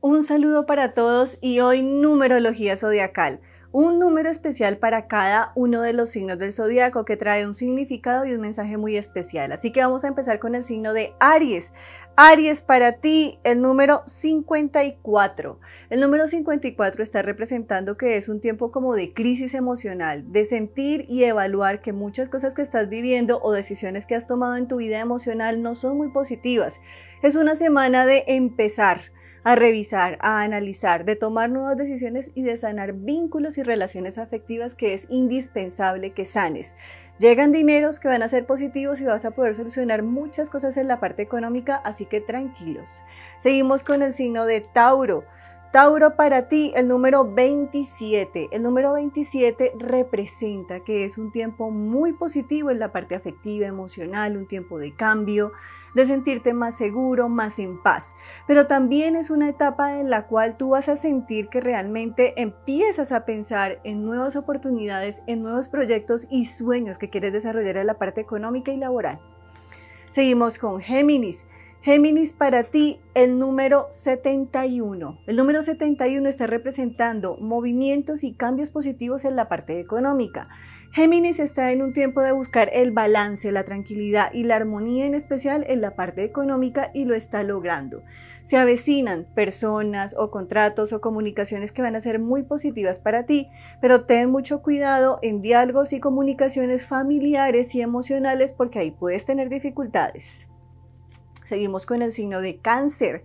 Un saludo para todos y hoy numerología zodiacal un número especial para cada uno de los signos del zodiaco que trae un significado y un mensaje muy especial. Así que vamos a empezar con el signo de Aries. Aries, para ti, el número 54. El número 54 está representando que es un tiempo como de crisis emocional, de sentir y evaluar que muchas cosas que estás viviendo o decisiones que has tomado en tu vida emocional no son muy positivas. Es una semana de empezar a revisar, a analizar, de tomar nuevas decisiones y de sanar vínculos y relaciones afectivas que es indispensable que sanes. Llegan dineros que van a ser positivos y vas a poder solucionar muchas cosas en la parte económica, así que tranquilos. Seguimos con el signo de Tauro. Tauro, para ti el número 27. El número 27 representa que es un tiempo muy positivo en la parte afectiva, emocional, un tiempo de cambio, de sentirte más seguro, más en paz. Pero también es una etapa en la cual tú vas a sentir que realmente empiezas a pensar en nuevas oportunidades, en nuevos proyectos y sueños que quieres desarrollar en la parte económica y laboral. Seguimos con Géminis. Géminis, para ti el número 71. El número 71 está representando movimientos y cambios positivos en la parte económica. Géminis está en un tiempo de buscar el balance, la tranquilidad y la armonía en especial en la parte económica y lo está logrando. Se avecinan personas o contratos o comunicaciones que van a ser muy positivas para ti, pero ten mucho cuidado en diálogos y comunicaciones familiares y emocionales porque ahí puedes tener dificultades. Seguimos con el signo de cáncer.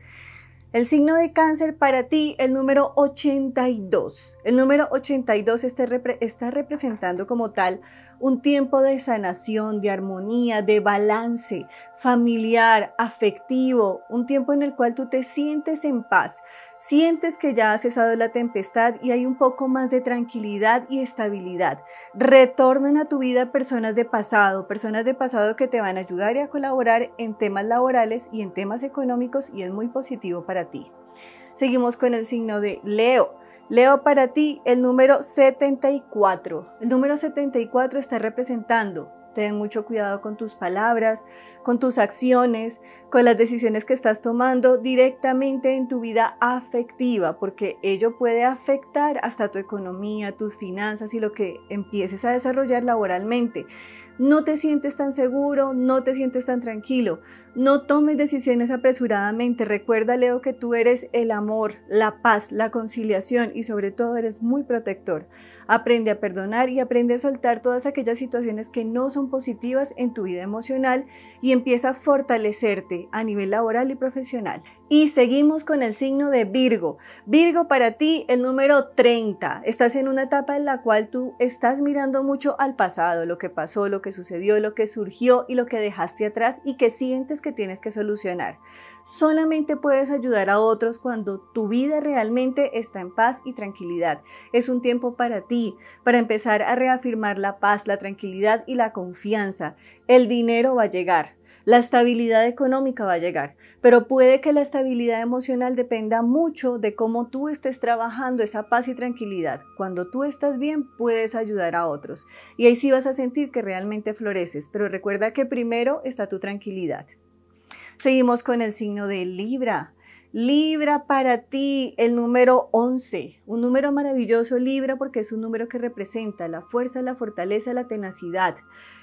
El signo de cáncer para ti, el número 82. El número 82 está, está, representando como tal un tiempo de sanación, de armonía, de balance familiar, afectivo, un tiempo en el cual tú te sientes en paz, sientes que ya ha cesado la tempestad y hay un poco más de tranquilidad y estabilidad. Retornan a tu vida personas de pasado, personas de pasado que te van a ayudar y a colaborar en temas laborales y en temas económicos y es muy positivo para ti. Seguimos con el signo de Leo. Leo para ti el número 74. El número 74 está representando Ten mucho cuidado con tus palabras, con tus acciones, con las decisiones que estás tomando directamente en tu vida afectiva, porque ello puede afectar hasta tu economía, tus finanzas y lo que empieces a desarrollar laboralmente no te sientes tan seguro, no te sientes tan tranquilo, no tomes decisiones apresuradamente. Recuerda, Leo, que tú eres el amor, la paz, la conciliación y sobre todo eres muy protector. Aprende a perdonar y aprende a soltar todas aquellas situaciones que no son positivas en tu vida emocional y empieza a fortalecerte a nivel laboral y profesional. Y seguimos con el signo de Virgo. Virgo para ti el número 30. Estás en una etapa en la cual tú estás mirando mucho al pasado, lo que pasó, lo que sucedió, lo que surgió y lo que dejaste atrás y que sientes que tienes que solucionar. Solamente puedes ayudar a otros cuando tu vida realmente está en paz y tranquilidad. Es un tiempo para ti, para empezar a reafirmar la paz, la tranquilidad y la confianza. El dinero va a llegar la estabilidad económica va a llegar, pero puede que la estabilidad emocional dependa mucho de cómo tú estés trabajando esa paz y tranquilidad. Cuando tú estás bien, puedes ayudar a otros y ahí sí vas a sentir que realmente floreces, pero recuerda que primero está tu tranquilidad. Seguimos con el signo de Libra. Libra para ti el número 11, un número maravilloso Libra porque es un número que representa la fuerza, la fortaleza, la tenacidad.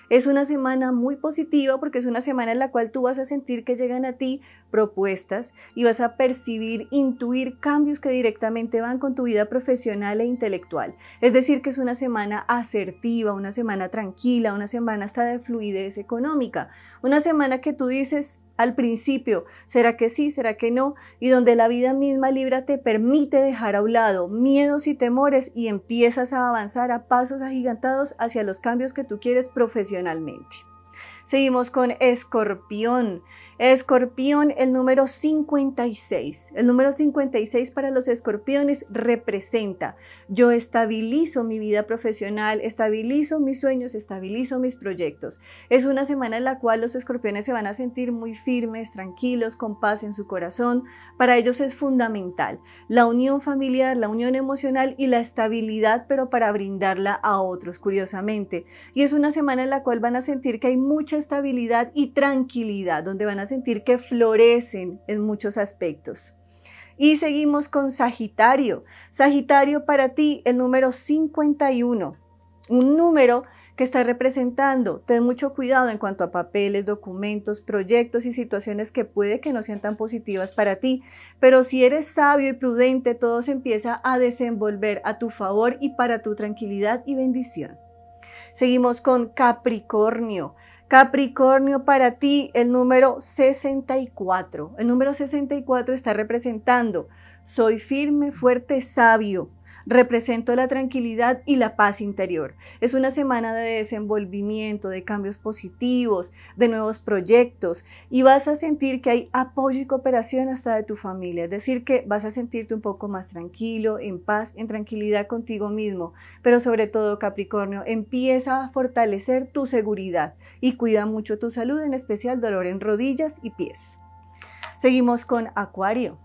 Es una semana muy positiva porque es una semana en la cual tú vas a sentir que llegan a ti propuestas y vas a percibir, intuir cambios que directamente van con tu vida profesional e intelectual. Es decir, que es una semana asertiva, una semana tranquila, una semana hasta de fluidez económica, una semana que tú dices, al principio, ¿será que sí? ¿Será que no? Y donde la vida misma Libra te permite dejar a un lado miedos y temores y empiezas a avanzar a pasos agigantados hacia los cambios que tú quieres profesionalmente Seguimos con Escorpión. Escorpión, el número 56. El número 56 para los escorpiones representa, yo estabilizo mi vida profesional, estabilizo mis sueños, estabilizo mis proyectos. Es una semana en la cual los escorpiones se van a sentir muy firmes, tranquilos, con paz en su corazón. Para ellos es fundamental la unión familiar, la unión emocional y la estabilidad, pero para brindarla a otros, curiosamente. Y es una semana en la cual van a sentir que hay mucha estabilidad y tranquilidad, donde van a sentir que florecen en muchos aspectos. Y seguimos con Sagitario. Sagitario para ti, el número 51. Un número que está representando. Ten mucho cuidado en cuanto a papeles, documentos, proyectos y situaciones que puede que no sean tan positivas para ti, pero si eres sabio y prudente, todo se empieza a desenvolver a tu favor y para tu tranquilidad y bendición. Seguimos con Capricornio. Capricornio, para ti el número 64. El número 64 está representando, soy firme, fuerte, sabio. Represento la tranquilidad y la paz interior. Es una semana de desenvolvimiento, de cambios positivos, de nuevos proyectos y vas a sentir que hay apoyo y cooperación hasta de tu familia. Es decir, que vas a sentirte un poco más tranquilo, en paz, en tranquilidad contigo mismo. Pero sobre todo, Capricornio, empieza a fortalecer tu seguridad y cuida mucho tu salud, en especial dolor en rodillas y pies. Seguimos con Acuario.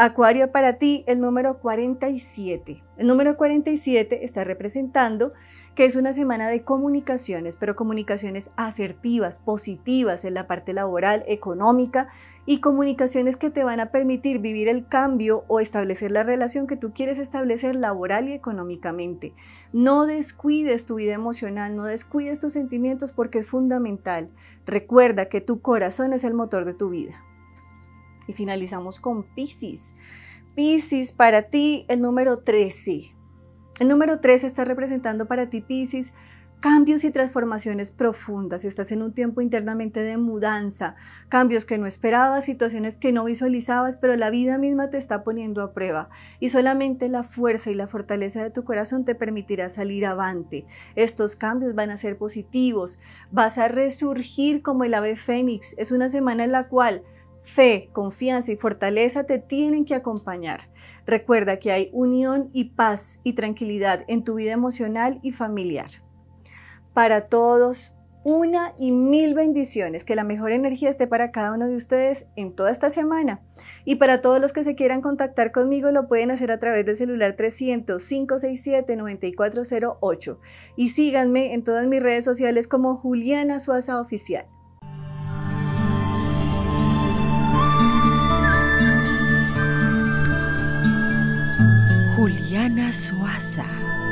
Acuario para ti, el número 47. El número 47 está representando que es una semana de comunicaciones, pero comunicaciones asertivas, positivas en la parte laboral, económica y comunicaciones que te van a permitir vivir el cambio o establecer la relación que tú quieres establecer laboral y económicamente. No descuides tu vida emocional, no descuides tus sentimientos porque es fundamental. Recuerda que tu corazón es el motor de tu vida. Y finalizamos con Pisces. Pisces, para ti el número 13. El número 13 está representando para ti, Pisces, cambios y transformaciones profundas. Estás en un tiempo internamente de mudanza, cambios que no esperabas, situaciones que no visualizabas, pero la vida misma te está poniendo a prueba. Y solamente la fuerza y la fortaleza de tu corazón te permitirá salir avante. Estos cambios van a ser positivos. Vas a resurgir como el ave fénix. Es una semana en la cual fe, confianza y fortaleza te tienen que acompañar. Recuerda que hay unión y paz y tranquilidad en tu vida emocional y familiar. Para todos, una y mil bendiciones. Que la mejor energía esté para cada uno de ustedes en toda esta semana. Y para todos los que se quieran contactar conmigo, lo pueden hacer a través del celular 300-567-9408. Y síganme en todas mis redes sociales como Juliana Suaza Oficial. Juliana Suaza.